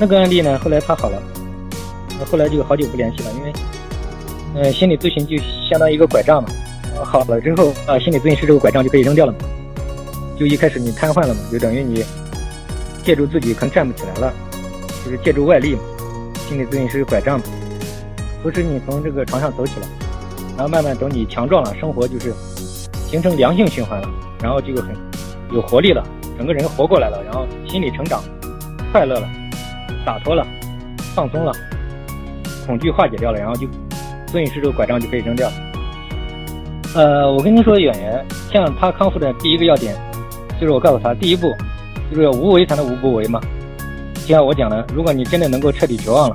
那个案例呢，后来他好了，后来就好久不联系了，因为，呃，心理咨询就相当于一个拐杖嘛。好了之后啊，心理咨询师这个拐杖就可以扔掉了嘛。就一开始你瘫痪了嘛，就等于你借助自己可能站不起来了，就是借助外力嘛。心理咨询师拐杖嘛，扶持你从这个床上走起来，然后慢慢等你强壮了，生活就是形成良性循环了，然后就很有活力了，整个人活过来了，然后心理成长，快乐了，洒脱了，放松了，恐惧化解掉了，然后就咨询师这个拐杖就可以扔掉。呃，我跟您说，演员像他康复的第一个要点，就是我告诉他，第一步就是要无为才能无不为嘛。就像我讲的，如果你真的能够彻底绝望了，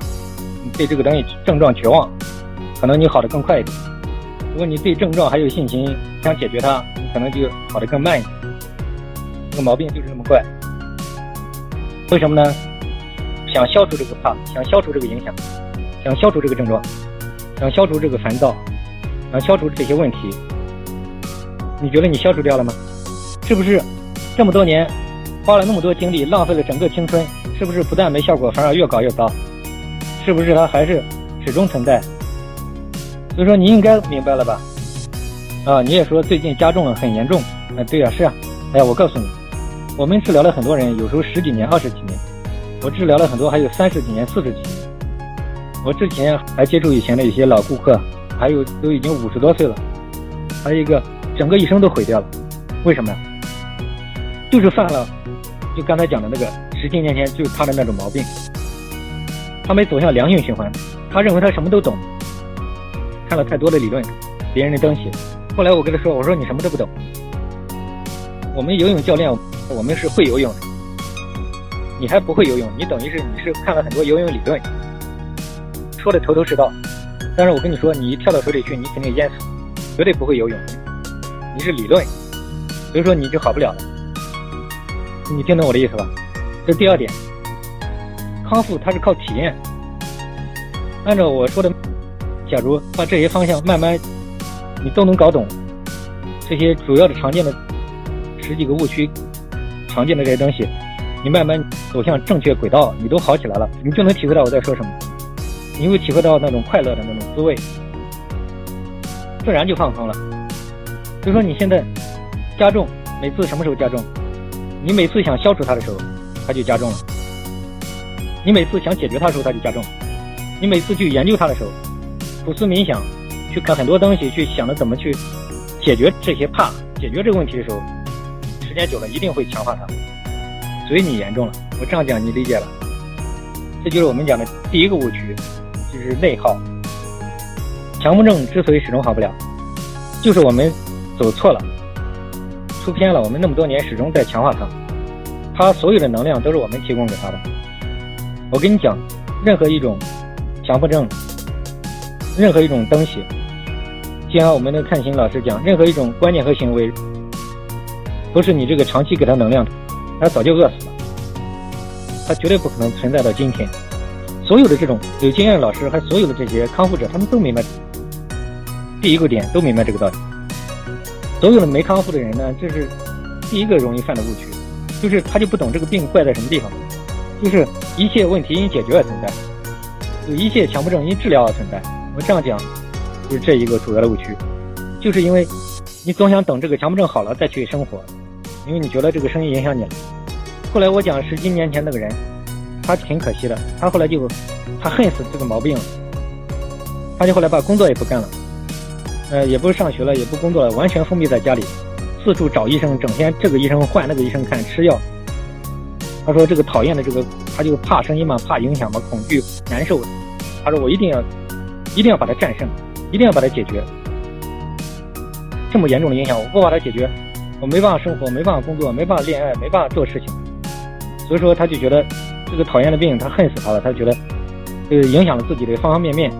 你对这个东西症状绝望，可能你好的更快一点；如果你对症状还有信心，想解决它，你可能就好的更慢一点。这个毛病就是这么怪。为什么呢？想消除这个怕，想消除这个影响，想消除这个症状，想消除这个烦躁，想消除这些问题，你觉得你消除掉了吗？是不是这么多年花了那么多精力，浪费了整个青春？是不是不但没效果，反而越搞越糟？是不是它还是始终存在？所以说你应该明白了吧？啊，你也说最近加重了，很严重。啊，对呀，是啊。哎呀，我告诉你，我们治疗了很多人，有时候十几年、二十几年。我治疗了很多，还有三十几年、四十几年。我之前还接触以前的一些老顾客，还有都已经五十多岁了，还有一个整个一生都毁掉了。为什么？就是犯了，就刚才讲的那个。十几年前就他的那种毛病，他没走向良性循环，他认为他什么都懂，看了太多的理论，别人的东西。后来我跟他说：“我说你什么都不懂，我们游泳教练，我们是会游泳的，你还不会游泳，你等于是你是看了很多游泳理论，说的头头是道。但是我跟你说，你一跳到水里去，你肯定淹死，绝对不会游泳。你是理论，所以说你就好不了了。你听懂我的意思吧？”这第二点，康复它是靠体验。按照我说的，假如把这些方向慢慢你都能搞懂，这些主要的常见的十几个误区，常见的这些东西，你慢慢走向正确轨道，你都好起来了，你就能体会到我在说什么，你会体会到那种快乐的那种滋味，自然就放松了。所以说你现在加重，每次什么时候加重？你每次想消除它的时候。它就加重了。你每次想解决它的时候，它就加重。你每次去研究它的时候，苦思冥想，去看很多东西，去想着怎么去解决这些怕，解决这个问题的时候，时间久了一定会强化它。所以你严重了。我这样讲你理解了。这就是我们讲的第一个误区，就是内耗。强迫症之所以始终好不了，就是我们走错了，出偏了。我们那么多年始终在强化它。它所有的能量都是我们提供给它的。我跟你讲，任何一种强迫症，任何一种东西，就像我们的看心老师讲，任何一种观念和行为，不是你这个长期给他能量，他早就饿死了，他绝对不可能存在到今天。所有的这种有经验的老师，还所有的这些康复者，他们都明白第一个点，都明白这个道理。所有的没康复的人呢，这是第一个容易犯的误区。就是他就不懂这个病怪在什么地方，就是一切问题因解决而存在，就一切强迫症因治疗而存在。我这样讲，就是这一个主要的误区，就是因为你总想等这个强迫症好了再去生活，因为你觉得这个声音影响你了。后来我讲十几年前那个人，他挺可惜的，他后来就他恨死这个毛病了，他就后来把工作也不干了，呃，也不上学了，也不工作了，完全封闭在家里。四处找医生，整天这个医生换那个医生看吃药。他说这个讨厌的这个，他就怕声音嘛，怕影响嘛，恐惧难受。他说我一定要，一定要把它战胜，一定要把它解决。这么严重的影响，我不把它解决，我没办法生活，没办法工作，没办法恋爱，没办法做事情。所以说他就觉得这个讨厌的病，他恨死他了。他觉得，呃，影响了自己的方方面面。